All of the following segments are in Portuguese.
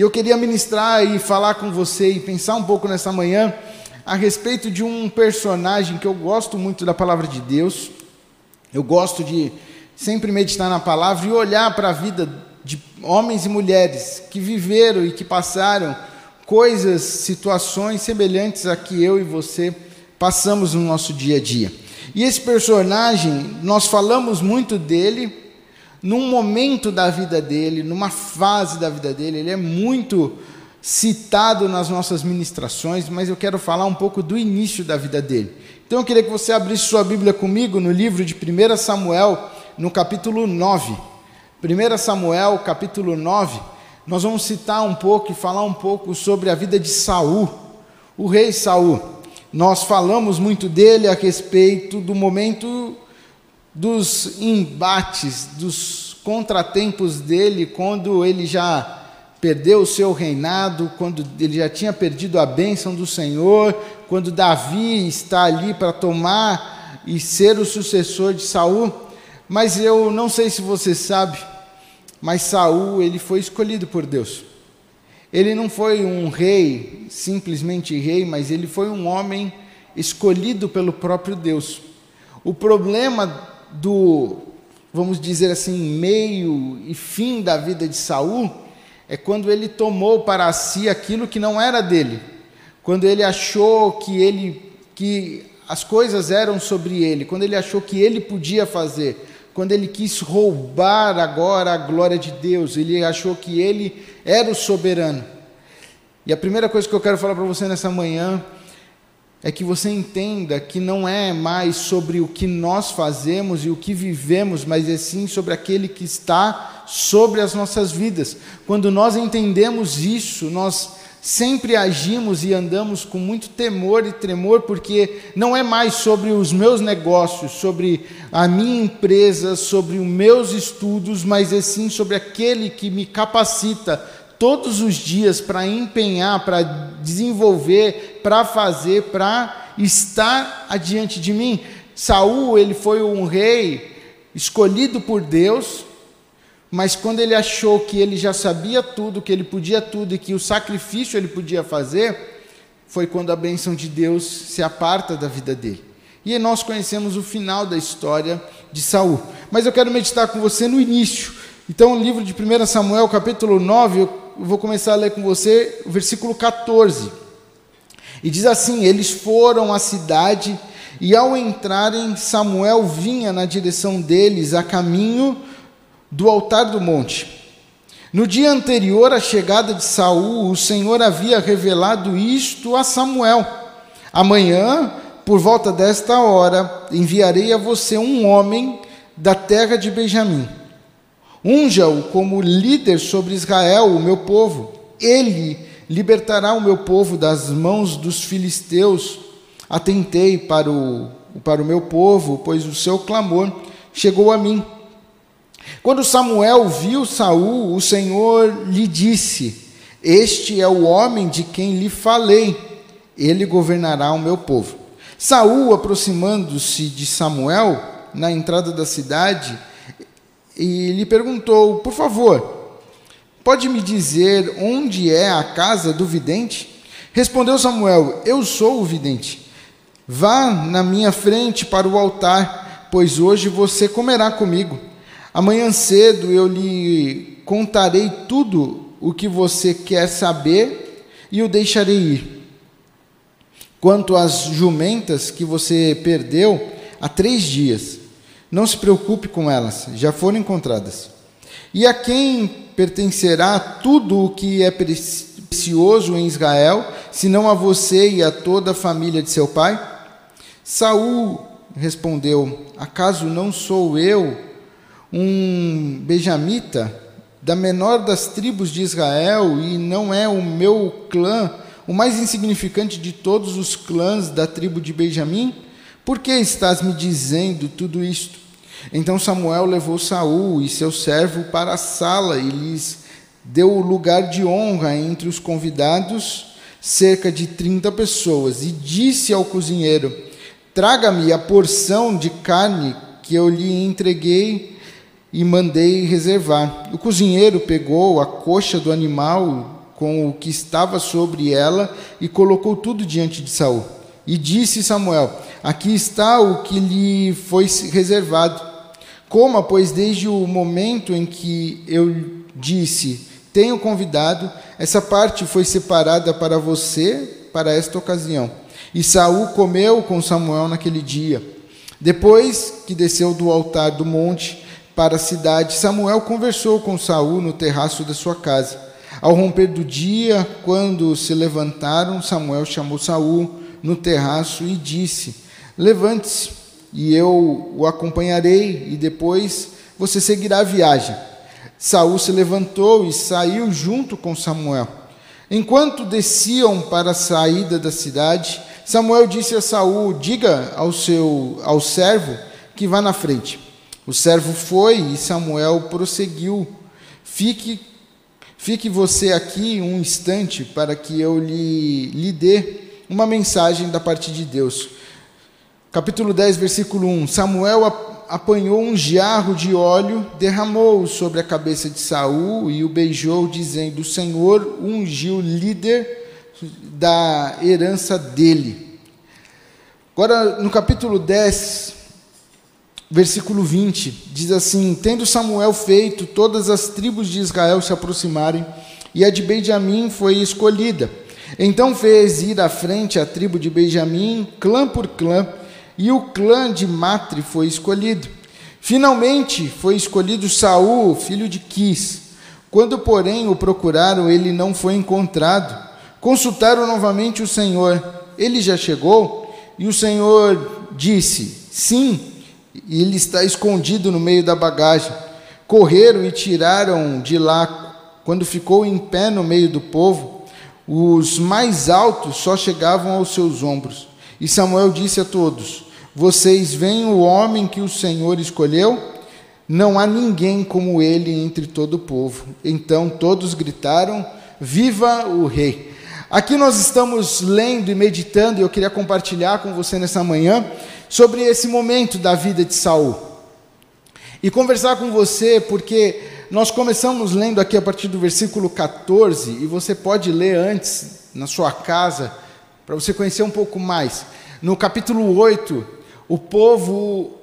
E eu queria ministrar e falar com você e pensar um pouco nessa manhã a respeito de um personagem que eu gosto muito da palavra de Deus. Eu gosto de sempre meditar na palavra e olhar para a vida de homens e mulheres que viveram e que passaram coisas, situações semelhantes a que eu e você passamos no nosso dia a dia. E esse personagem, nós falamos muito dele num momento da vida dele, numa fase da vida dele, ele é muito citado nas nossas ministrações, mas eu quero falar um pouco do início da vida dele. Então eu queria que você abrisse sua Bíblia comigo no livro de 1 Samuel, no capítulo 9. 1 Samuel, capítulo 9, nós vamos citar um pouco e falar um pouco sobre a vida de Saul, o rei Saul. Nós falamos muito dele a respeito do momento dos embates, dos contratempos dele, quando ele já perdeu o seu reinado, quando ele já tinha perdido a bênção do Senhor, quando Davi está ali para tomar e ser o sucessor de Saul. Mas eu não sei se você sabe, mas Saul ele foi escolhido por Deus. Ele não foi um rei, simplesmente rei, mas ele foi um homem escolhido pelo próprio Deus. O problema do, vamos dizer assim, meio e fim da vida de Saul é quando ele tomou para si aquilo que não era dele. Quando ele achou que ele que as coisas eram sobre ele, quando ele achou que ele podia fazer, quando ele quis roubar agora a glória de Deus, ele achou que ele era o soberano. E a primeira coisa que eu quero falar para você nessa manhã é que você entenda que não é mais sobre o que nós fazemos e o que vivemos, mas é sim sobre aquele que está sobre as nossas vidas. Quando nós entendemos isso, nós sempre agimos e andamos com muito temor e tremor, porque não é mais sobre os meus negócios, sobre a minha empresa, sobre os meus estudos, mas é sim sobre aquele que me capacita todos os dias para empenhar, para desenvolver, para fazer, para estar adiante de mim. Saul, ele foi um rei escolhido por Deus, mas quando ele achou que ele já sabia tudo, que ele podia tudo e que o sacrifício ele podia fazer, foi quando a bênção de Deus se aparta da vida dele. E nós conhecemos o final da história de Saul. Mas eu quero meditar com você no início. Então, o livro de 1 Samuel, capítulo 9, eu vou começar a ler com você o versículo 14. E diz assim: Eles foram à cidade, e ao entrarem, Samuel vinha na direção deles, a caminho do altar do monte. No dia anterior à chegada de Saul, o Senhor havia revelado isto a Samuel: Amanhã, por volta desta hora, enviarei a você um homem da terra de Benjamim Unja-o como líder sobre Israel, o meu povo. Ele libertará o meu povo das mãos dos filisteus. Atentei para o, para o meu povo, pois o seu clamor chegou a mim. Quando Samuel viu Saul, o Senhor lhe disse: Este é o homem de quem lhe falei. Ele governará o meu povo. Saul, aproximando-se de Samuel, na entrada da cidade, e lhe perguntou: Por favor, pode me dizer onde é a casa do vidente? Respondeu Samuel: Eu sou o vidente. Vá na minha frente para o altar, pois hoje você comerá comigo. Amanhã cedo eu lhe contarei tudo o que você quer saber e o deixarei ir. Quanto às jumentas que você perdeu há três dias, não se preocupe com elas, já foram encontradas. E a quem pertencerá tudo o que é precioso em Israel, senão a você e a toda a família de seu pai? Saul respondeu: Acaso não sou eu um benjamita da menor das tribos de Israel e não é o meu clã o mais insignificante de todos os clãs da tribo de Benjamim? Por que estás me dizendo tudo isto? Então Samuel levou Saul e seu servo para a sala e lhes deu o lugar de honra entre os convidados, cerca de 30 pessoas, e disse ao cozinheiro: Traga-me a porção de carne que eu lhe entreguei e mandei reservar. O cozinheiro pegou a coxa do animal com o que estava sobre ela e colocou tudo diante de Saul. E disse Samuel: Aqui está o que lhe foi reservado. Coma, pois, desde o momento em que eu disse: Tenho convidado, essa parte foi separada para você para esta ocasião. E Saul comeu com Samuel naquele dia. Depois que desceu do altar do monte para a cidade, Samuel conversou com Saul no terraço da sua casa. Ao romper do dia, quando se levantaram, Samuel chamou Saul no terraço e disse: Levante-se, e eu o acompanharei, e depois você seguirá a viagem. Saul se levantou e saiu junto com Samuel. Enquanto desciam para a saída da cidade, Samuel disse a Saul: Diga ao seu ao servo que vá na frente. O servo foi e Samuel prosseguiu. Fique fique você aqui um instante para que eu lhe, lhe dê uma mensagem da parte de Deus. Capítulo 10, versículo 1. Samuel apanhou um jarro de óleo, derramou sobre a cabeça de Saul e o beijou, dizendo: O Senhor ungiu líder da herança dele. Agora, no capítulo 10, versículo 20, diz assim: Tendo Samuel feito todas as tribos de Israel se aproximarem, e a de Benjamim foi escolhida. Então fez ir à frente a tribo de Benjamim, clã por clã, e o clã de Matre foi escolhido. Finalmente foi escolhido Saul, filho de Quis. Quando, porém, o procuraram, ele não foi encontrado. Consultaram novamente o Senhor. Ele já chegou? E o Senhor disse: Sim, ele está escondido no meio da bagagem. Correram e tiraram de lá. Quando ficou em pé no meio do povo, os mais altos só chegavam aos seus ombros. E Samuel disse a todos: vocês veem o homem que o Senhor escolheu? Não há ninguém como ele entre todo o povo. Então todos gritaram: Viva o Rei! Aqui nós estamos lendo e meditando, e eu queria compartilhar com você nessa manhã sobre esse momento da vida de Saul. E conversar com você, porque nós começamos lendo aqui a partir do versículo 14, e você pode ler antes na sua casa, para você conhecer um pouco mais. No capítulo 8, o povo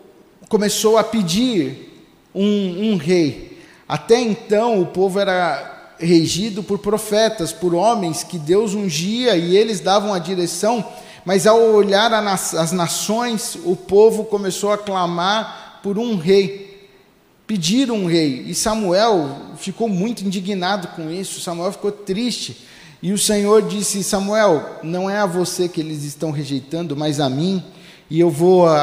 começou a pedir um, um rei. Até então, o povo era regido por profetas, por homens que Deus ungia e eles davam a direção, mas ao olhar as nações, o povo começou a clamar por um rei, pedir um rei. E Samuel ficou muito indignado com isso, Samuel ficou triste. E o Senhor disse: Samuel, não é a você que eles estão rejeitando, mas a mim e eu vou uh,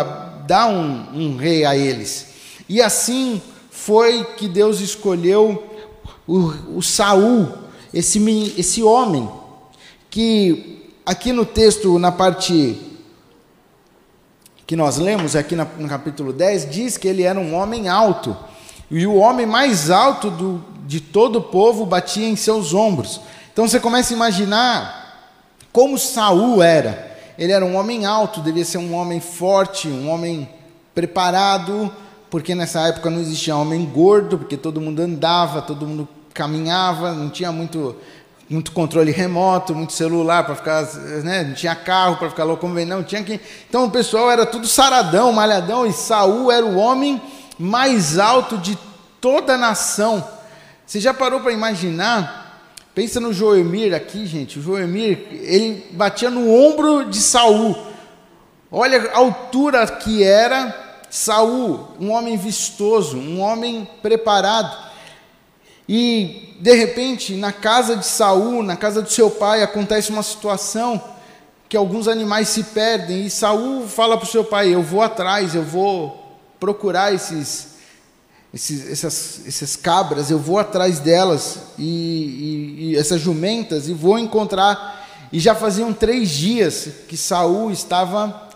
dar um, um rei a eles. E assim foi que Deus escolheu o, o Saul, esse, esse homem, que aqui no texto, na parte que nós lemos, aqui no capítulo 10, diz que ele era um homem alto. E o homem mais alto do, de todo o povo batia em seus ombros. Então você começa a imaginar como Saul era ele era um homem alto, devia ser um homem forte, um homem preparado, porque nessa época não existia homem gordo, porque todo mundo andava, todo mundo caminhava, não tinha muito muito controle remoto, muito celular para ficar, né, não tinha carro para ficar locomovendo, não tinha que. Então o pessoal era tudo saradão, malhadão e Saul era o homem mais alto de toda a nação. Você já parou para imaginar Pensa no Joemir aqui, gente. O Joemir, ele batia no ombro de Saul. Olha a altura que era Saul, um homem vistoso, um homem preparado. E de repente, na casa de Saul, na casa do seu pai, acontece uma situação que alguns animais se perdem e Saul fala para o seu pai: "Eu vou atrás, eu vou procurar esses esses, essas, essas cabras, eu vou atrás delas, e, e, e, essas jumentas, e vou encontrar. E já faziam três dias que Saul estava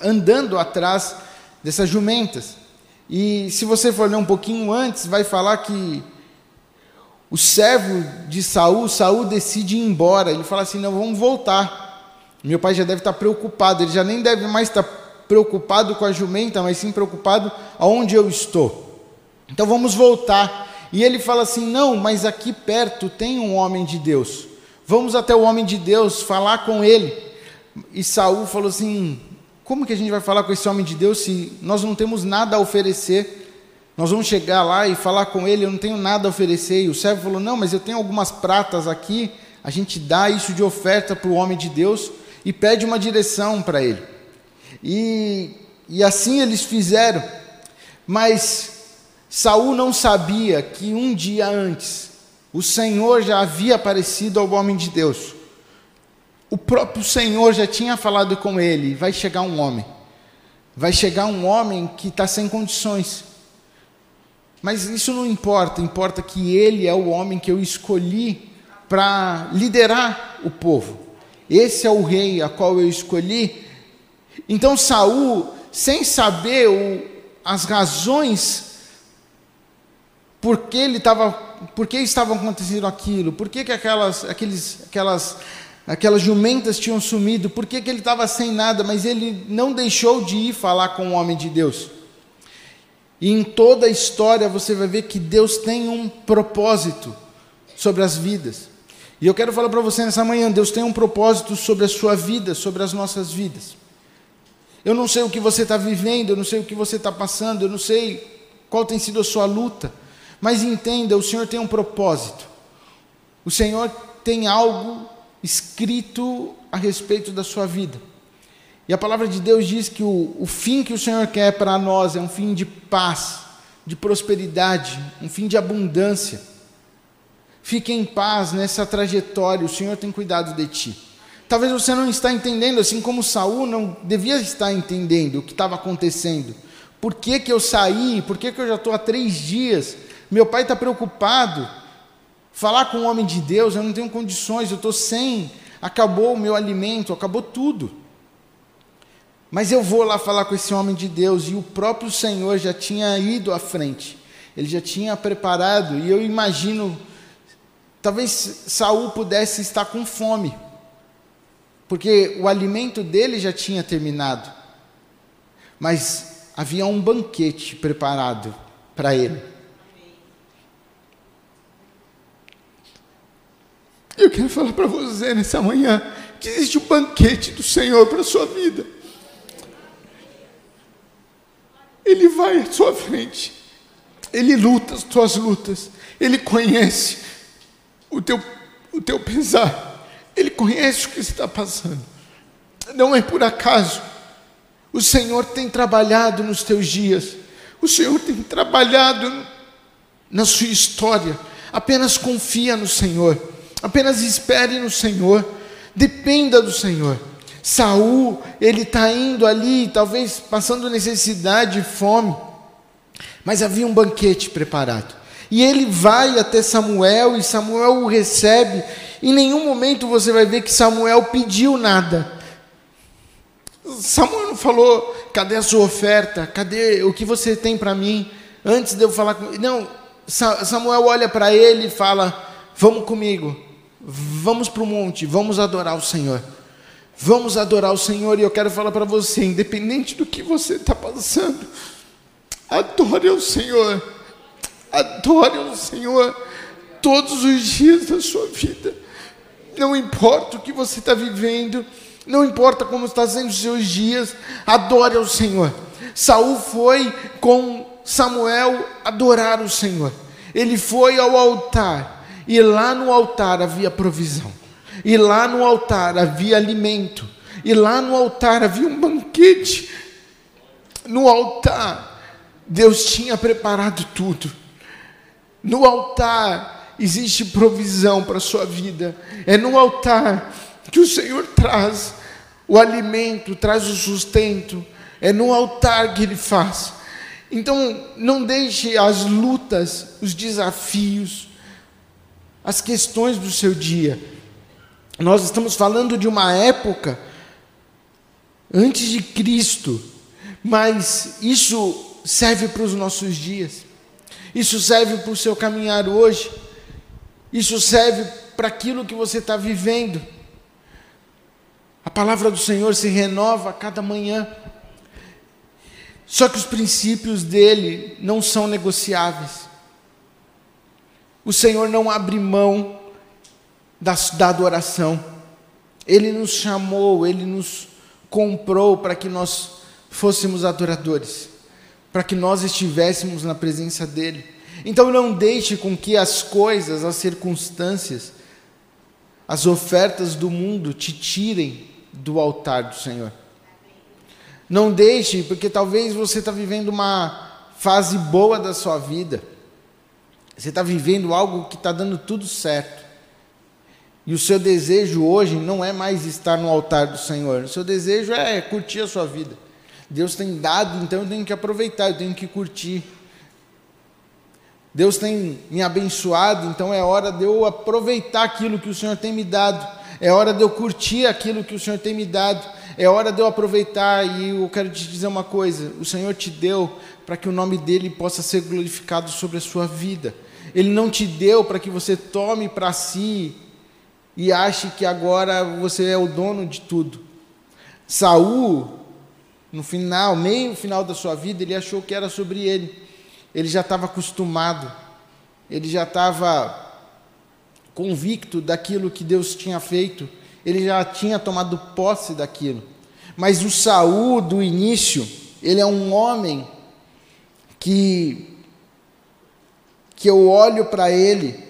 andando atrás dessas jumentas. E se você for ler um pouquinho antes, vai falar que o servo de Saul, Saul decide ir embora. Ele fala assim: não, vamos voltar. Meu pai já deve estar preocupado, ele já nem deve mais estar preocupado com a jumenta, mas sim preocupado aonde eu estou. Então vamos voltar. E ele fala assim: Não, mas aqui perto tem um homem de Deus. Vamos até o homem de Deus falar com ele. E Saul falou assim: Como que a gente vai falar com esse homem de Deus se nós não temos nada a oferecer? Nós vamos chegar lá e falar com ele, eu não tenho nada a oferecer. E o servo falou: Não, mas eu tenho algumas pratas aqui. A gente dá isso de oferta para o homem de Deus e pede uma direção para ele. E, e assim eles fizeram. Mas Saul não sabia que um dia antes o Senhor já havia aparecido ao homem de Deus. O próprio Senhor já tinha falado com ele: vai chegar um homem. Vai chegar um homem que está sem condições. Mas isso não importa, importa que ele é o homem que eu escolhi para liderar o povo. Esse é o rei a qual eu escolhi. Então Saul, sem saber o, as razões por que ele estava, por que estava acontecendo aquilo, por que, que aquelas, aqueles, aquelas, aquelas jumentas tinham sumido, por que, que ele estava sem nada, mas ele não deixou de ir falar com o homem de Deus. E em toda a história você vai ver que Deus tem um propósito sobre as vidas. E eu quero falar para você nessa manhã: Deus tem um propósito sobre a sua vida, sobre as nossas vidas. Eu não sei o que você está vivendo, eu não sei o que você está passando, eu não sei qual tem sido a sua luta, mas entenda: o Senhor tem um propósito. O Senhor tem algo escrito a respeito da sua vida. E a palavra de Deus diz que o, o fim que o Senhor quer para nós é um fim de paz, de prosperidade, um fim de abundância. Fique em paz nessa trajetória, o Senhor tem cuidado de ti. Talvez você não está entendendo, assim como Saul não devia estar entendendo o que estava acontecendo. Por que, que eu saí? Por que, que eu já estou há três dias? Meu pai está preocupado. Falar com o homem de Deus, eu não tenho condições, eu estou sem. Acabou o meu alimento, acabou tudo. Mas eu vou lá falar com esse homem de Deus, e o próprio Senhor já tinha ido à frente. Ele já tinha preparado, e eu imagino Talvez Saul pudesse estar com fome, porque o alimento dele já tinha terminado. Mas havia um banquete preparado para ele. Eu quero falar para você nessa manhã que existe um banquete do Senhor para a sua vida. Ele vai à sua frente. Ele luta as tuas lutas. Ele conhece o teu, o teu pesar. Ele conhece o que está passando. Não é por acaso. O Senhor tem trabalhado nos teus dias. O Senhor tem trabalhado na sua história. Apenas confia no Senhor. Apenas espere no Senhor. Dependa do Senhor. Saul, ele está indo ali, talvez passando necessidade e fome, mas havia um banquete preparado. E ele vai até Samuel e Samuel o recebe. Em nenhum momento você vai ver que Samuel pediu nada. Samuel não falou: cadê a sua oferta? Cadê o que você tem para mim? Antes de eu falar com. Não, Samuel olha para ele e fala: Vamos comigo, vamos para o monte, vamos adorar o Senhor. Vamos adorar o Senhor e eu quero falar para você, independente do que você está passando, adore o Senhor Adore o Senhor todos os dias da sua vida. Não importa o que você está vivendo, não importa como está sendo os seus dias, adore ao Senhor. Saul foi com Samuel adorar o Senhor. Ele foi ao altar e lá no altar havia provisão. E lá no altar havia alimento. E lá no altar havia um banquete. No altar Deus tinha preparado tudo. No altar existe provisão para a sua vida. É no altar que o Senhor traz o alimento, traz o sustento. É no altar que Ele faz. Então, não deixe as lutas, os desafios, as questões do seu dia. Nós estamos falando de uma época antes de Cristo, mas isso serve para os nossos dias. Isso serve para o seu caminhar hoje. Isso serve para aquilo que você está vivendo. A palavra do Senhor se renova a cada manhã. Só que os princípios dele não são negociáveis. O Senhor não abre mão da, da adoração. Ele nos chamou, ele nos comprou para que nós fôssemos adoradores, para que nós estivéssemos na presença dele. Então não deixe com que as coisas, as circunstâncias, as ofertas do mundo te tirem do altar do Senhor. Não deixe, porque talvez você está vivendo uma fase boa da sua vida. Você está vivendo algo que está dando tudo certo. E o seu desejo hoje não é mais estar no altar do Senhor. O seu desejo é curtir a sua vida. Deus tem dado, então eu tenho que aproveitar, eu tenho que curtir. Deus tem me abençoado, então é hora de eu aproveitar aquilo que o Senhor tem me dado. É hora de eu curtir aquilo que o Senhor tem me dado. É hora de eu aproveitar e eu quero te dizer uma coisa: o Senhor te deu para que o nome dele possa ser glorificado sobre a sua vida. Ele não te deu para que você tome para si e ache que agora você é o dono de tudo. Saul, no final, meio final da sua vida, ele achou que era sobre ele. Ele já estava acostumado. Ele já estava convicto daquilo que Deus tinha feito. Ele já tinha tomado posse daquilo. Mas o Saul do início, ele é um homem que que eu olho para ele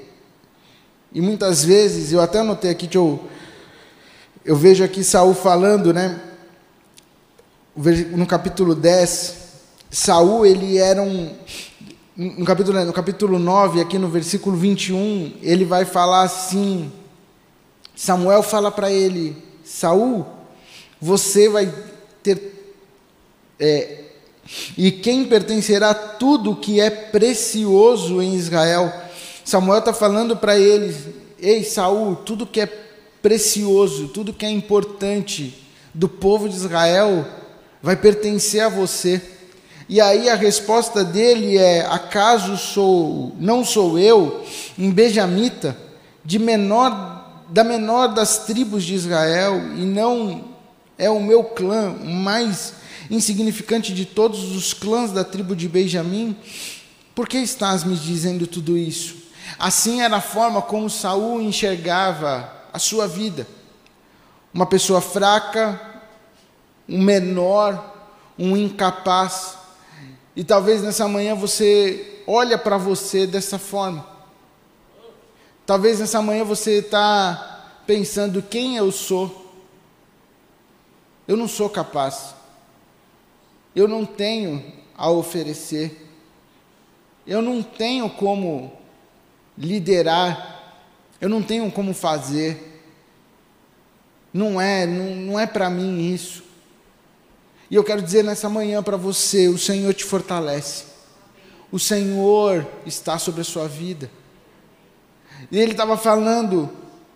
e muitas vezes, eu até anotei aqui que eu, eu vejo aqui Saul falando, né? No capítulo 10, Saul, ele era um. No capítulo, no capítulo 9, aqui no versículo 21, ele vai falar assim: Samuel fala para ele, Saul, você vai ter. É, e quem pertencerá tudo que é precioso em Israel Samuel está falando para eles: Ei, Saul, tudo que é precioso, tudo que é importante do povo de Israel vai pertencer a você. E aí a resposta dele é: acaso sou, não sou eu, um benjamita, de menor, da menor das tribos de Israel, e não é o meu clã, o mais insignificante de todos os clãs da tribo de Benjamim? Por que estás me dizendo tudo isso? Assim era a forma como Saul enxergava a sua vida. Uma pessoa fraca, um menor, um incapaz. E talvez nessa manhã você olha para você dessa forma. Talvez nessa manhã você está pensando quem eu sou. Eu não sou capaz. Eu não tenho a oferecer. Eu não tenho como liderar, eu não tenho como fazer. Não é, não, não é para mim isso. E eu quero dizer nessa manhã para você: o Senhor te fortalece. O Senhor está sobre a sua vida. E ele estava falando: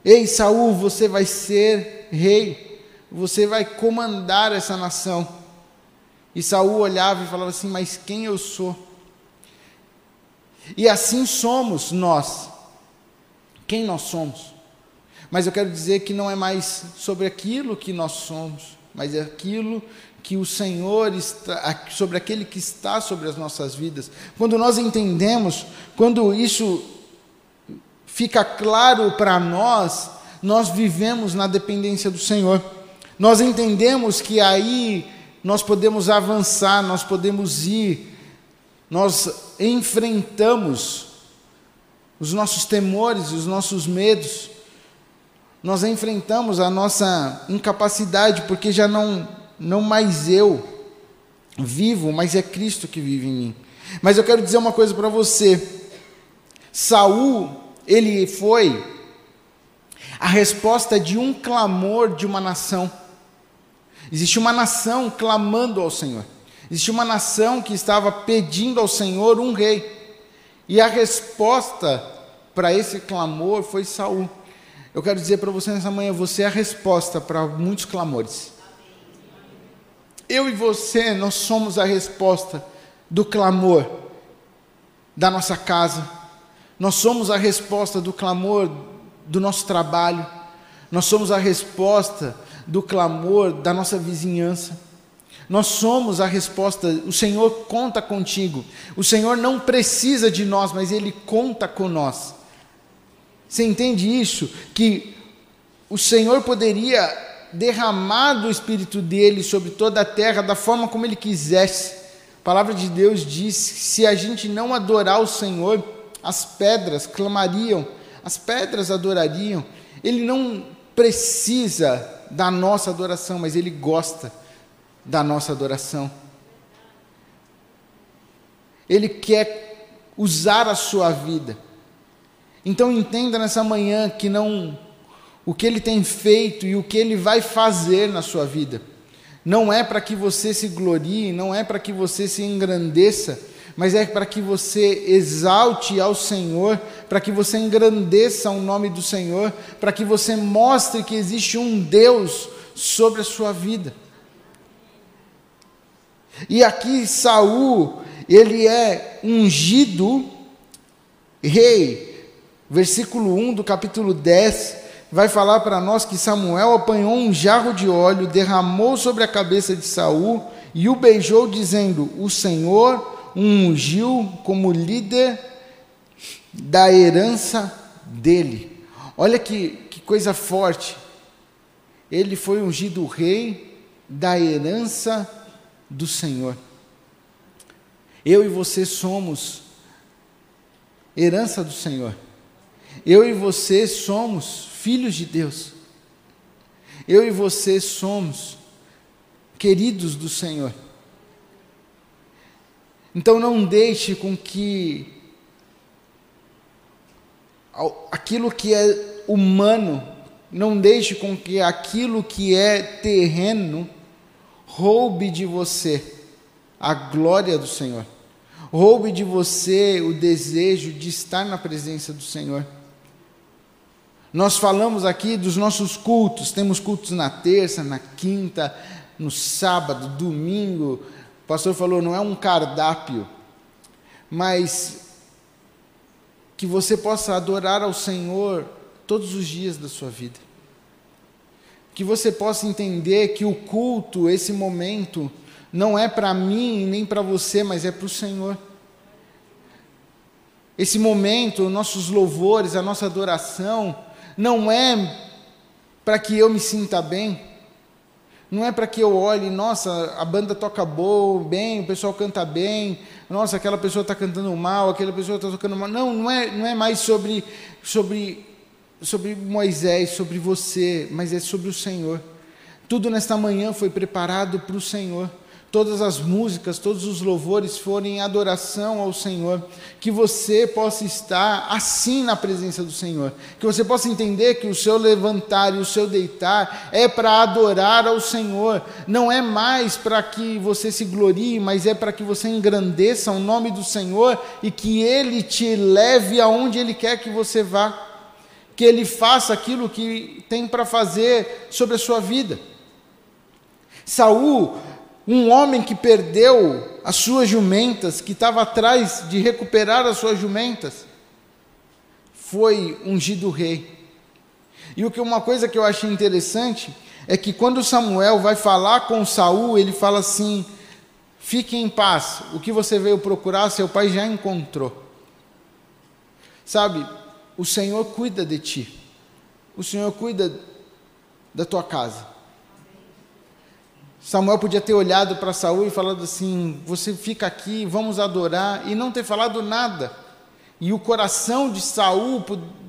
Ei, Saul, você vai ser rei, você vai comandar essa nação. E Saul olhava e falava assim: Mas quem eu sou? E assim somos nós. Quem nós somos? Mas eu quero dizer que não é mais sobre aquilo que nós somos, mas é aquilo que o Senhor está, sobre aquele que está sobre as nossas vidas. Quando nós entendemos, quando isso fica claro para nós, nós vivemos na dependência do Senhor. Nós entendemos que aí nós podemos avançar, nós podemos ir, nós enfrentamos os nossos temores, os nossos medos, nós enfrentamos a nossa incapacidade, porque já não, não mais eu vivo, mas é Cristo que vive em mim. Mas eu quero dizer uma coisa para você. Saul, ele foi a resposta de um clamor de uma nação. Existe uma nação clamando ao Senhor. Existia uma nação que estava pedindo ao Senhor um rei. E a resposta para esse clamor foi Saul. Eu quero dizer para você nessa manhã, você é a resposta para muitos clamores. Eu e você, nós somos a resposta do clamor da nossa casa. Nós somos a resposta do clamor do nosso trabalho. Nós somos a resposta do clamor da nossa vizinhança. Nós somos a resposta, o Senhor conta contigo. O Senhor não precisa de nós, mas Ele conta com nós. Você entende isso? Que o Senhor poderia derramar do Espírito dele sobre toda a terra da forma como ele quisesse. A palavra de Deus diz: se a gente não adorar o Senhor, as pedras clamariam, as pedras adorariam. Ele não precisa da nossa adoração, mas ele gosta da nossa adoração. Ele quer usar a sua vida. Então entenda nessa manhã que não o que ele tem feito e o que ele vai fazer na sua vida. Não é para que você se glorie, não é para que você se engrandeça, mas é para que você exalte ao Senhor, para que você engrandeça o nome do Senhor, para que você mostre que existe um Deus sobre a sua vida. E aqui Saul, ele é ungido rei. Versículo 1 do capítulo 10 vai falar para nós que Samuel apanhou um jarro de óleo, derramou sobre a cabeça de Saul e o beijou dizendo: "O Senhor ungiu como líder da herança dele". Olha que, que coisa forte. Ele foi ungido rei da herança do Senhor. Eu e você somos herança do Senhor. Eu e você somos filhos de Deus. Eu e você somos queridos do Senhor. Então não deixe com que aquilo que é humano, não deixe com que aquilo que é terreno roube de você a glória do Senhor. Roube de você o desejo de estar na presença do Senhor. Nós falamos aqui dos nossos cultos, temos cultos na terça, na quinta, no sábado, domingo. O pastor falou, não é um cardápio, mas que você possa adorar ao Senhor todos os dias da sua vida. Que você possa entender que o culto, esse momento, não é para mim nem para você, mas é para o Senhor. Esse momento, nossos louvores, a nossa adoração, não é para que eu me sinta bem, não é para que eu olhe, nossa, a banda toca boa, bem, o pessoal canta bem, nossa, aquela pessoa está cantando mal, aquela pessoa está tocando mal. Não, não é, não é mais sobre, sobre, sobre Moisés, sobre você, mas é sobre o Senhor. Tudo nesta manhã foi preparado para o Senhor todas as músicas, todos os louvores forem em adoração ao Senhor, que você possa estar assim na presença do Senhor, que você possa entender que o seu levantar e o seu deitar é para adorar ao Senhor, não é mais para que você se glorie, mas é para que você engrandeça o nome do Senhor e que Ele te leve aonde Ele quer que você vá, que Ele faça aquilo que tem para fazer sobre a sua vida. Saul um homem que perdeu as suas jumentas, que estava atrás de recuperar as suas jumentas, foi ungido rei. E o que uma coisa que eu achei interessante é que quando Samuel vai falar com Saul, ele fala assim: "Fique em paz. O que você veio procurar, seu pai já encontrou." Sabe? O Senhor cuida de ti. O Senhor cuida da tua casa. Samuel podia ter olhado para Saul e falado assim: Você fica aqui, vamos adorar, e não ter falado nada. E o coração de Saul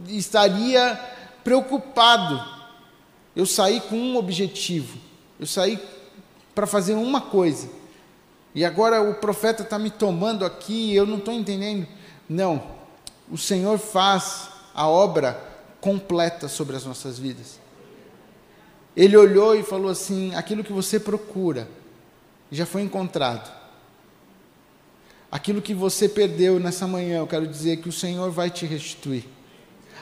estaria preocupado. Eu saí com um objetivo, eu saí para fazer uma coisa, e agora o profeta está me tomando aqui, eu não estou entendendo. Não, o Senhor faz a obra completa sobre as nossas vidas. Ele olhou e falou assim: aquilo que você procura já foi encontrado. Aquilo que você perdeu nessa manhã, eu quero dizer que o Senhor vai te restituir.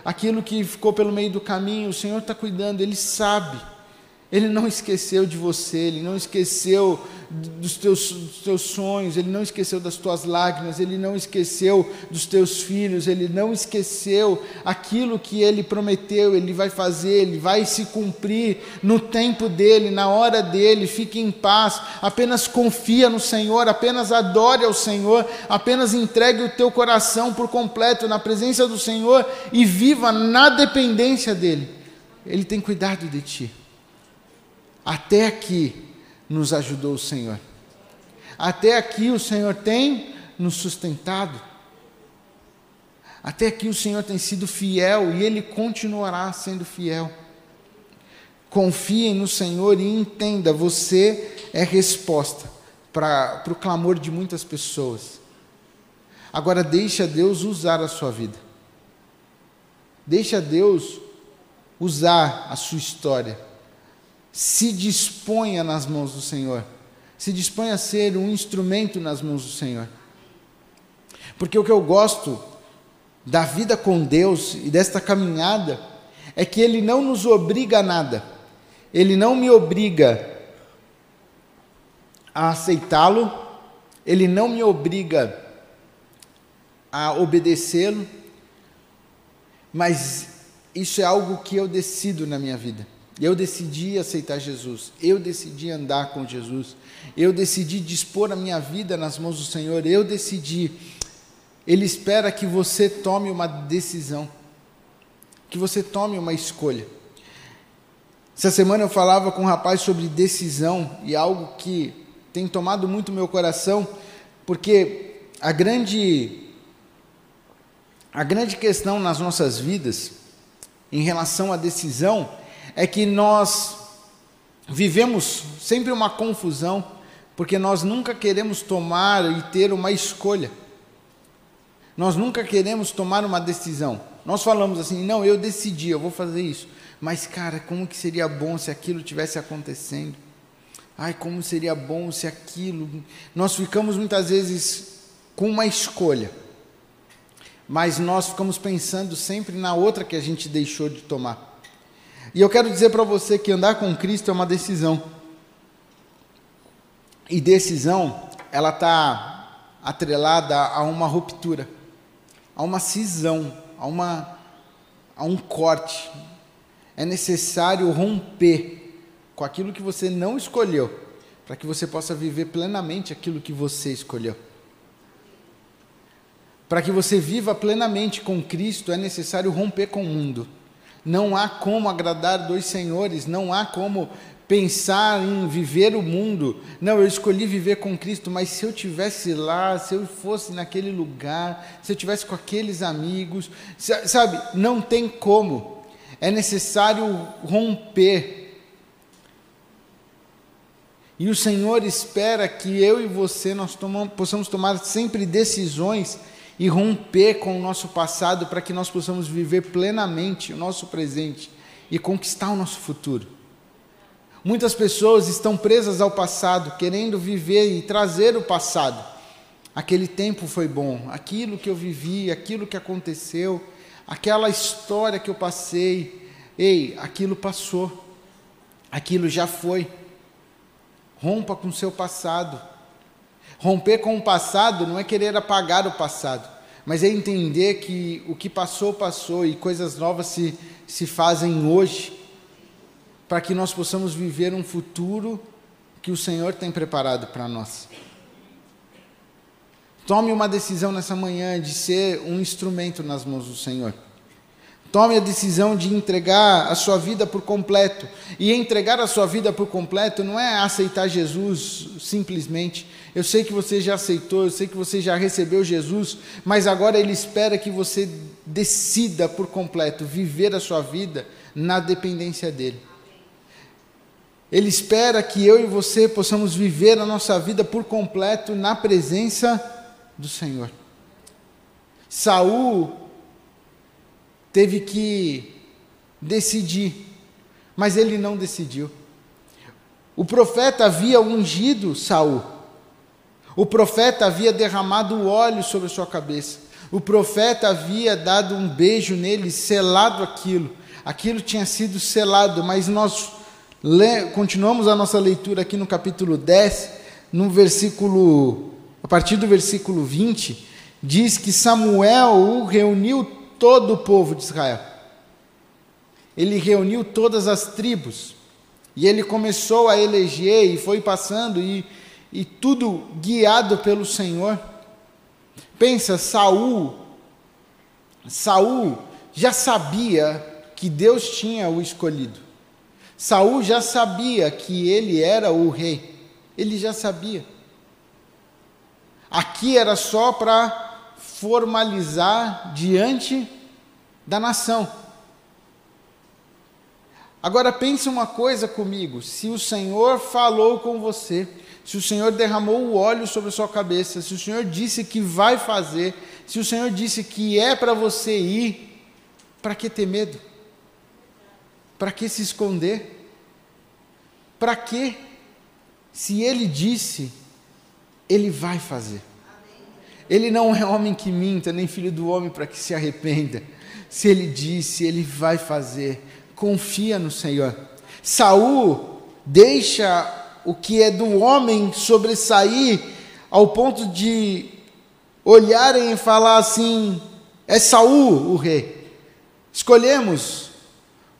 Aquilo que ficou pelo meio do caminho, o Senhor está cuidando, Ele sabe. Ele não esqueceu de você, Ele não esqueceu dos teus, dos teus, sonhos, Ele não esqueceu das tuas lágrimas, Ele não esqueceu dos teus filhos, Ele não esqueceu aquilo que Ele prometeu, Ele vai fazer, Ele vai se cumprir no tempo dEle, na hora dEle, fique em paz, apenas confia no Senhor, apenas adore ao Senhor, apenas entregue o teu coração por completo na presença do Senhor e viva na dependência dEle. Ele tem cuidado de ti. Até aqui nos ajudou o Senhor. Até aqui o Senhor tem nos sustentado. Até aqui o Senhor tem sido fiel e Ele continuará sendo fiel. Confiem no Senhor e entenda: você é resposta para o clamor de muitas pessoas. Agora, deixa Deus usar a sua vida. Deixa Deus usar a sua história se disponha nas mãos do Senhor. Se disponha a ser um instrumento nas mãos do Senhor. Porque o que eu gosto da vida com Deus e desta caminhada é que Ele não nos obriga a nada. Ele não me obriga a aceitá-lo, Ele não me obriga a obedecê-lo, mas isso é algo que eu decido na minha vida. Eu decidi aceitar Jesus, eu decidi andar com Jesus, eu decidi dispor a minha vida nas mãos do Senhor, eu decidi. Ele espera que você tome uma decisão, que você tome uma escolha. Essa semana eu falava com um rapaz sobre decisão e algo que tem tomado muito meu coração, porque a grande a grande questão nas nossas vidas em relação à decisão é que nós vivemos sempre uma confusão, porque nós nunca queremos tomar e ter uma escolha. Nós nunca queremos tomar uma decisão. Nós falamos assim: "Não, eu decidi, eu vou fazer isso". Mas cara, como que seria bom se aquilo tivesse acontecendo? Ai, como seria bom se aquilo. Nós ficamos muitas vezes com uma escolha. Mas nós ficamos pensando sempre na outra que a gente deixou de tomar. E eu quero dizer para você que andar com Cristo é uma decisão. E decisão, ela está atrelada a uma ruptura, a uma cisão, a, uma, a um corte. É necessário romper com aquilo que você não escolheu, para que você possa viver plenamente aquilo que você escolheu. Para que você viva plenamente com Cristo, é necessário romper com o mundo. Não há como agradar dois senhores, não há como pensar em viver o mundo. Não, eu escolhi viver com Cristo, mas se eu tivesse lá, se eu fosse naquele lugar, se eu tivesse com aqueles amigos, sabe, não tem como. É necessário romper. E o Senhor espera que eu e você nós possamos tomar sempre decisões e romper com o nosso passado para que nós possamos viver plenamente o nosso presente e conquistar o nosso futuro. Muitas pessoas estão presas ao passado, querendo viver e trazer o passado. Aquele tempo foi bom, aquilo que eu vivi, aquilo que aconteceu, aquela história que eu passei. Ei, aquilo passou, aquilo já foi. Rompa com o seu passado, Romper com o passado não é querer apagar o passado, mas é entender que o que passou, passou e coisas novas se, se fazem hoje, para que nós possamos viver um futuro que o Senhor tem preparado para nós. Tome uma decisão nessa manhã de ser um instrumento nas mãos do Senhor. Tome a decisão de entregar a sua vida por completo. E entregar a sua vida por completo não é aceitar Jesus simplesmente. Eu sei que você já aceitou, eu sei que você já recebeu Jesus, mas agora Ele espera que você decida por completo viver a sua vida na dependência dEle. Ele espera que eu e você possamos viver a nossa vida por completo na presença do Senhor. Saul teve que decidir, mas ele não decidiu. O profeta havia ungido Saul. O profeta havia derramado óleo sobre sua cabeça. O profeta havia dado um beijo nele, selado aquilo. Aquilo tinha sido selado, mas nós. Continuamos a nossa leitura aqui no capítulo 10, no versículo, a partir do versículo 20, diz que Samuel reuniu todo o povo de Israel. Ele reuniu todas as tribos. E ele começou a eleger e foi passando e, e tudo guiado pelo Senhor. Pensa, Saul, Saul já sabia que Deus tinha o escolhido. Saul já sabia que ele era o rei. Ele já sabia. Aqui era só para formalizar diante da nação. Agora pense uma coisa comigo: se o Senhor falou com você, se o Senhor derramou o óleo sobre a sua cabeça, se o Senhor disse que vai fazer, se o Senhor disse que é para você ir, para que ter medo? Para que se esconder? Para que? Se ele disse, ele vai fazer. Ele não é homem que minta, nem filho do homem para que se arrependa. Se ele disse, ele vai fazer. Confia no Senhor. Saul deixa o que é do homem sobressair ao ponto de olharem e falar assim: é Saul o rei. Escolhemos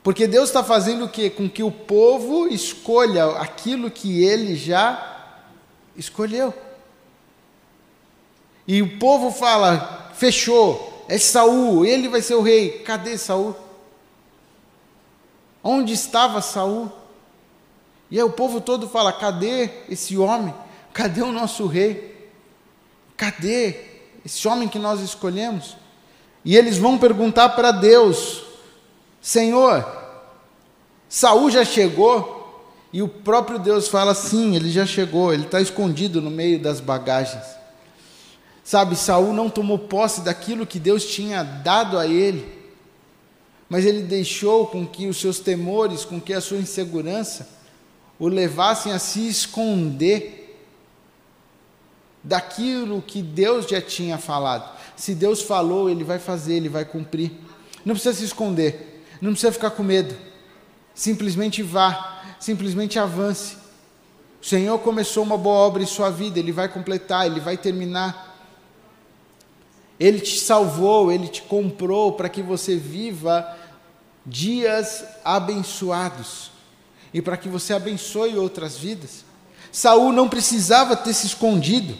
porque Deus está fazendo o quê? Com que o povo escolha aquilo que ele já escolheu. E o povo fala: fechou, é Saul, ele vai ser o rei. Cadê Saul? Onde estava Saul? E aí o povo todo fala: cadê esse homem? Cadê o nosso rei? Cadê esse homem que nós escolhemos? E eles vão perguntar para Deus: Senhor, Saul já chegou? E o próprio Deus fala: sim, ele já chegou, ele está escondido no meio das bagagens. Sabe, Saul não tomou posse daquilo que Deus tinha dado a ele, mas ele deixou com que os seus temores, com que a sua insegurança o levassem a se esconder daquilo que Deus já tinha falado. Se Deus falou, ele vai fazer, ele vai cumprir. Não precisa se esconder. Não precisa ficar com medo. Simplesmente vá, simplesmente avance. O Senhor começou uma boa obra em sua vida, Ele vai completar, Ele vai terminar. Ele te salvou, Ele te comprou para que você viva dias abençoados e para que você abençoe outras vidas. Saul não precisava ter se escondido.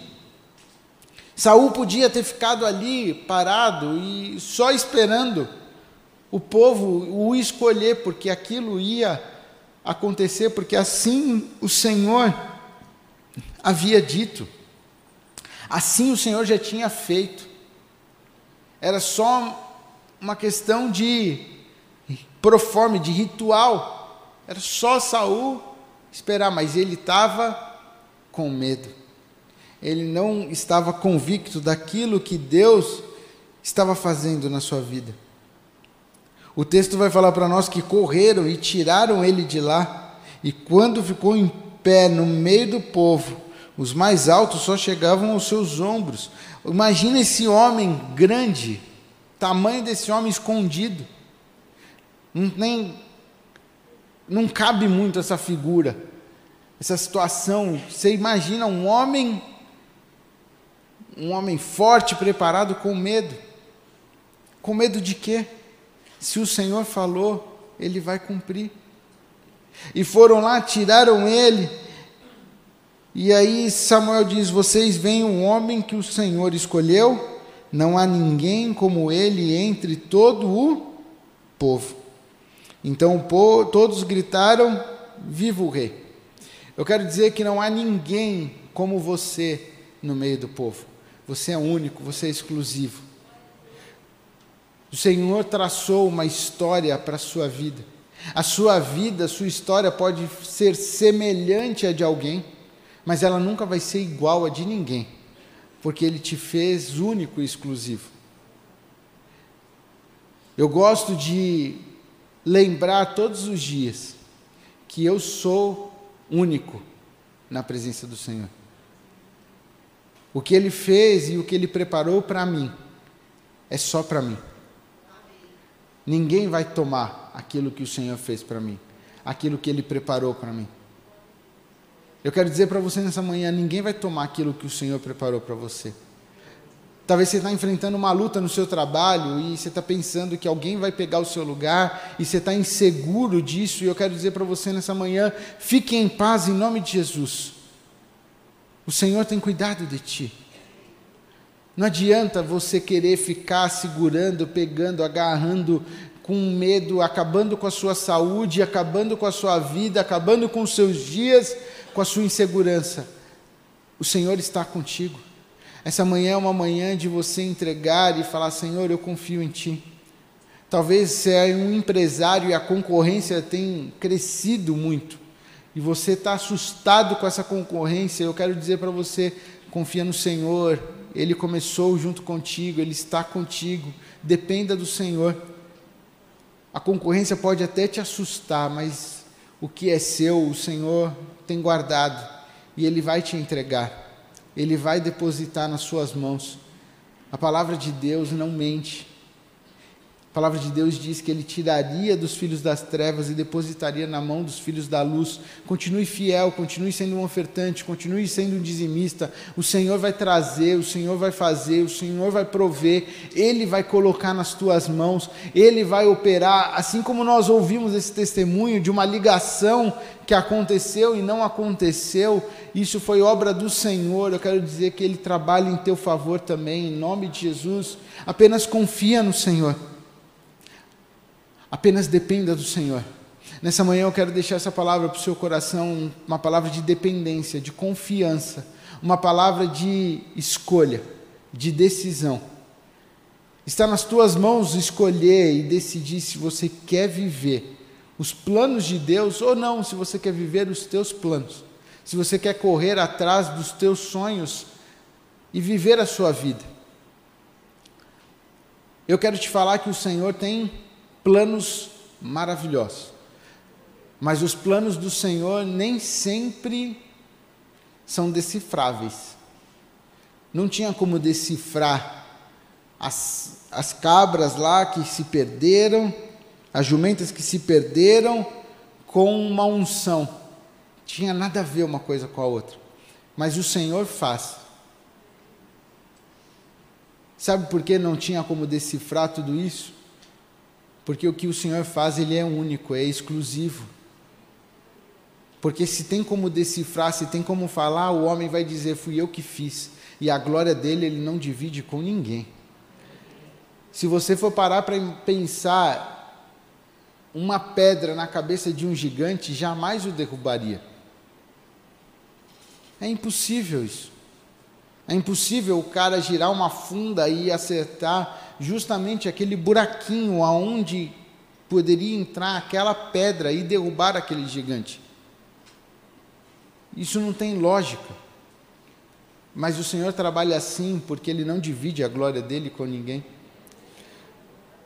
Saul podia ter ficado ali parado e só esperando o povo o escolher, porque aquilo ia acontecer, porque assim o Senhor havia dito, assim o Senhor já tinha feito. Era só uma questão de proforme, de ritual. Era só Saul esperar, mas ele estava com medo. Ele não estava convicto daquilo que Deus estava fazendo na sua vida. O texto vai falar para nós que correram e tiraram ele de lá, e quando ficou em pé no meio do povo, os mais altos só chegavam aos seus ombros. Imagina esse homem grande, tamanho desse homem escondido. Não, nem, não cabe muito essa figura, essa situação. Você imagina um homem, um homem forte, preparado com medo. Com medo de quê? Se o Senhor falou, ele vai cumprir. E foram lá, tiraram ele. E aí Samuel diz: Vocês veem um homem que o Senhor escolheu, não há ninguém como ele entre todo o povo. Então todos gritaram: Viva o rei! Eu quero dizer que não há ninguém como você no meio do povo. Você é único, você é exclusivo. O Senhor traçou uma história para a sua vida. A sua vida, a sua história pode ser semelhante à de alguém, mas ela nunca vai ser igual a de ninguém, porque Ele te fez único e exclusivo. Eu gosto de lembrar todos os dias que eu sou único na presença do Senhor. O que Ele fez e o que Ele preparou para mim é só para mim. Ninguém vai tomar aquilo que o Senhor fez para mim. aquilo que Ele preparou para mim. Eu quero dizer para você nessa manhã: ninguém vai tomar aquilo que o Senhor preparou para você. Talvez você está enfrentando uma luta no seu trabalho e você está pensando que alguém vai pegar o seu lugar e você está inseguro disso. E eu quero dizer para você nessa manhã: fique em paz em nome de Jesus. O Senhor tem cuidado de ti. Não adianta você querer ficar segurando, pegando, agarrando com medo, acabando com a sua saúde, acabando com a sua vida, acabando com os seus dias, com a sua insegurança. O Senhor está contigo. Essa manhã é uma manhã de você entregar e falar: Senhor, eu confio em Ti. Talvez você é um empresário e a concorrência tem crescido muito e você está assustado com essa concorrência. Eu quero dizer para você: confia no Senhor, Ele começou junto contigo, Ele está contigo, dependa do Senhor. A concorrência pode até te assustar, mas o que é seu, o Senhor tem guardado e Ele vai te entregar. Ele vai depositar nas suas mãos. A palavra de Deus não mente. A palavra de Deus diz que ele tiraria dos filhos das trevas e depositaria na mão dos filhos da luz. Continue fiel, continue sendo um ofertante, continue sendo um dizimista. O Senhor vai trazer, o Senhor vai fazer, o Senhor vai prover, ele vai colocar nas tuas mãos, ele vai operar. Assim como nós ouvimos esse testemunho de uma ligação que aconteceu e não aconteceu, isso foi obra do Senhor. Eu quero dizer que ele trabalha em teu favor também, em nome de Jesus. Apenas confia no Senhor. Apenas dependa do Senhor. Nessa manhã eu quero deixar essa palavra para o seu coração, uma palavra de dependência, de confiança, uma palavra de escolha, de decisão. Está nas tuas mãos escolher e decidir se você quer viver os planos de Deus ou não, se você quer viver os teus planos, se você quer correr atrás dos teus sonhos e viver a sua vida. Eu quero te falar que o Senhor tem planos maravilhosos. Mas os planos do Senhor nem sempre são decifráveis. Não tinha como decifrar as, as cabras lá que se perderam, as jumentas que se perderam com uma unção. Tinha nada a ver uma coisa com a outra. Mas o Senhor faz. Sabe por que não tinha como decifrar tudo isso? Porque o que o Senhor faz, ele é único, é exclusivo. Porque se tem como decifrar, se tem como falar, o homem vai dizer: fui eu que fiz. E a glória dele ele não divide com ninguém. Se você for parar para pensar uma pedra na cabeça de um gigante, jamais o derrubaria. É impossível isso. É impossível o cara girar uma funda e acertar justamente aquele buraquinho aonde poderia entrar aquela pedra e derrubar aquele gigante. Isso não tem lógica. Mas o Senhor trabalha assim porque Ele não divide a glória dele com ninguém.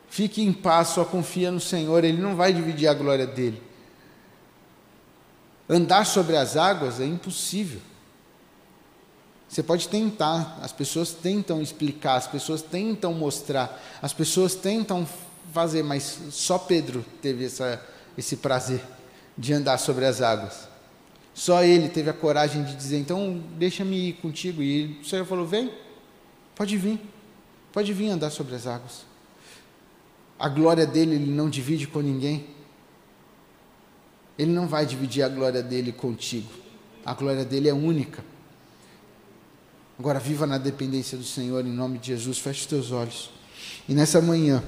Fique em paz, só confia no Senhor, Ele não vai dividir a glória dele. Andar sobre as águas é impossível. Você pode tentar, as pessoas tentam explicar, as pessoas tentam mostrar, as pessoas tentam fazer, mas só Pedro teve essa, esse prazer de andar sobre as águas. Só ele teve a coragem de dizer: então deixa-me ir contigo. E o Senhor falou: vem, pode vir, pode vir andar sobre as águas. A glória dele ele não divide com ninguém. Ele não vai dividir a glória dele contigo. A glória dele é única. Agora viva na dependência do Senhor em nome de Jesus. Feche os teus olhos. E nessa manhã,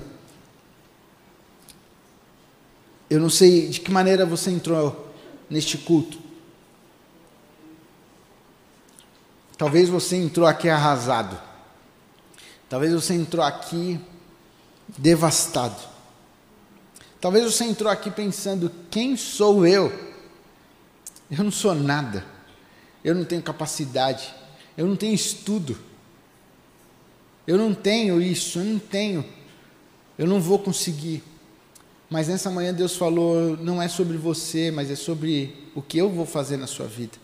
eu não sei de que maneira você entrou neste culto. Talvez você entrou aqui arrasado. Talvez você entrou aqui devastado. Talvez você entrou aqui pensando: quem sou eu? Eu não sou nada. Eu não tenho capacidade eu não tenho estudo, eu não tenho isso, eu não tenho, eu não vou conseguir. Mas nessa manhã Deus falou: não é sobre você, mas é sobre o que eu vou fazer na sua vida.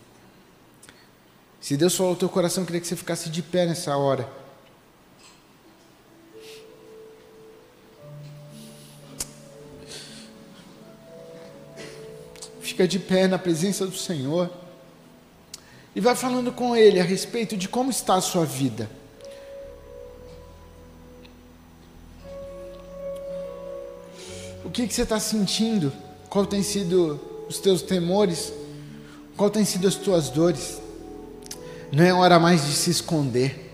Se Deus falou ao teu coração, eu queria que você ficasse de pé nessa hora. fica de pé na presença do Senhor e vai falando com Ele a respeito de como está a sua vida. O que, que você está sentindo? Qual tem sido os teus temores? Qual tem sido as tuas dores? Não é hora mais de se esconder.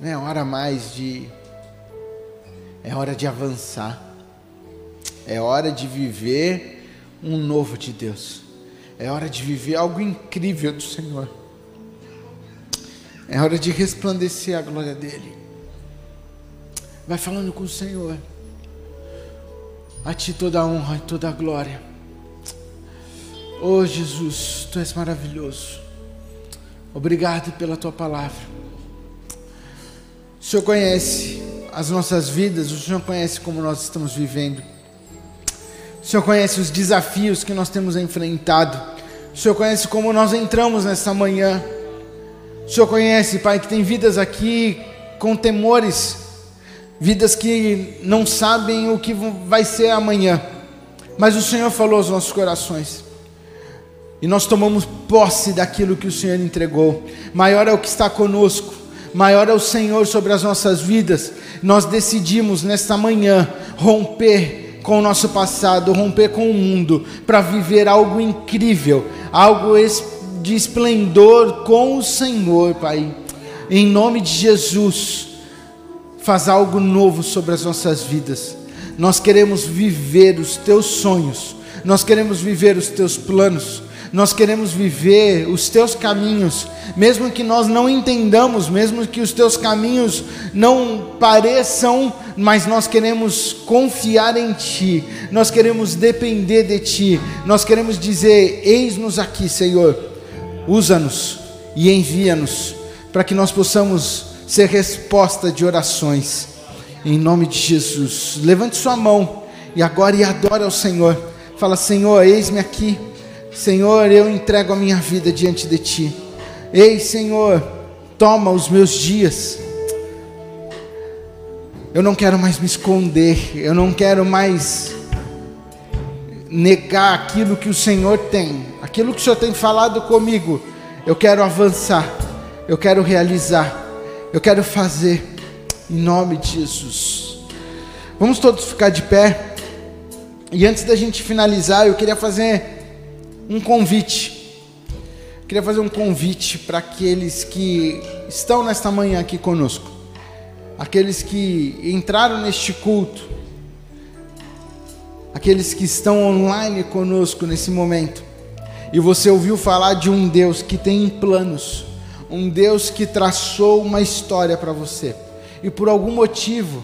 Não é hora mais de. É hora de avançar. É hora de viver um novo de Deus. É hora de viver algo incrível do Senhor. É hora de resplandecer a glória dEle. Vai falando com o Senhor. A Ti toda a honra e toda a glória. Oh Jesus, Tu és maravilhoso. Obrigado pela Tua palavra. O Senhor conhece as nossas vidas, o Senhor conhece como nós estamos vivendo. O Senhor conhece os desafios que nós temos enfrentado. O Senhor conhece como nós entramos nessa manhã. O Senhor conhece, Pai, que tem vidas aqui com temores, vidas que não sabem o que vai ser amanhã. Mas o Senhor falou aos nossos corações. E nós tomamos posse daquilo que o Senhor entregou. Maior é o que está conosco, maior é o Senhor sobre as nossas vidas. Nós decidimos nesta manhã romper com o nosso passado, romper com o mundo, para viver algo incrível, algo de esplendor com o Senhor, Pai. Em nome de Jesus, faz algo novo sobre as nossas vidas. Nós queremos viver os teus sonhos, nós queremos viver os teus planos, nós queremos viver os teus caminhos, mesmo que nós não entendamos, mesmo que os teus caminhos não pareçam, mas nós queremos confiar em Ti, nós queremos depender de Ti, nós queremos dizer: Eis-nos aqui, Senhor, usa-nos e envia-nos, para que nós possamos ser resposta de orações, em nome de Jesus. Levante sua mão e agora e adore ao Senhor, fala: Senhor, eis-me aqui. Senhor, eu entrego a minha vida diante de Ti. Ei, Senhor, toma os meus dias. Eu não quero mais me esconder, eu não quero mais negar aquilo que o Senhor tem, aquilo que o Senhor tem falado comigo. Eu quero avançar, eu quero realizar, eu quero fazer, em nome de Jesus. Vamos todos ficar de pé. E antes da gente finalizar, eu queria fazer um convite. Queria fazer um convite para aqueles que estão nesta manhã aqui conosco, aqueles que entraram neste culto, aqueles que estão online conosco nesse momento, e você ouviu falar de um Deus que tem planos, um Deus que traçou uma história para você, e por algum motivo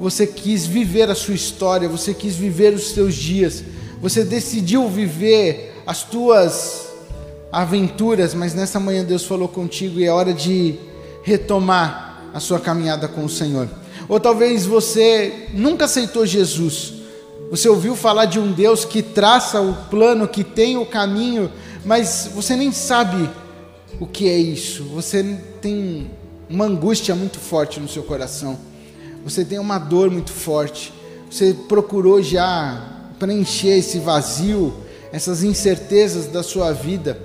você quis viver a sua história, você quis viver os seus dias, você decidiu viver as tuas aventuras, mas nessa manhã Deus falou contigo e é hora de retomar a sua caminhada com o Senhor. Ou talvez você nunca aceitou Jesus. Você ouviu falar de um Deus que traça o plano, que tem o caminho, mas você nem sabe o que é isso. Você tem uma angústia muito forte no seu coração. Você tem uma dor muito forte. Você procurou já preencher esse vazio essas incertezas da sua vida,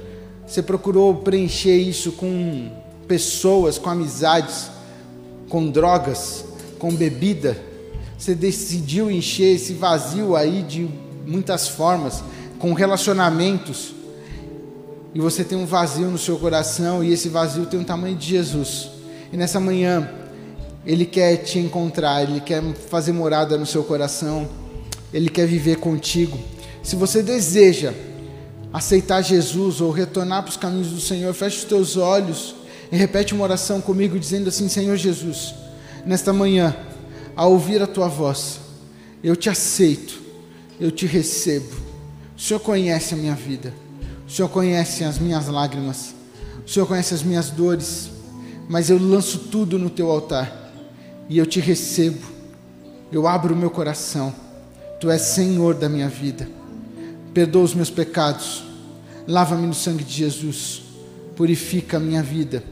você procurou preencher isso com pessoas, com amizades, com drogas, com bebida. Você decidiu encher esse vazio aí de muitas formas, com relacionamentos. E você tem um vazio no seu coração e esse vazio tem o tamanho de Jesus. E nessa manhã, Ele quer te encontrar, Ele quer fazer morada no seu coração, Ele quer viver contigo. Se você deseja aceitar Jesus ou retornar para os caminhos do Senhor, feche os teus olhos e repete uma oração comigo dizendo assim: Senhor Jesus, nesta manhã, ao ouvir a tua voz, eu te aceito, eu te recebo. O Senhor conhece a minha vida, o Senhor conhece as minhas lágrimas, o Senhor conhece as minhas dores, mas eu lanço tudo no teu altar e eu te recebo. Eu abro o meu coração. Tu és Senhor da minha vida perdoa os meus pecados, lava-me no sangue de Jesus, purifica a minha vida.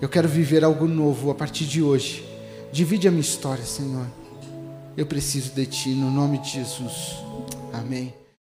Eu quero viver algo novo a partir de hoje. Divide a minha história, Senhor. Eu preciso de Ti, no nome de Jesus. Amém.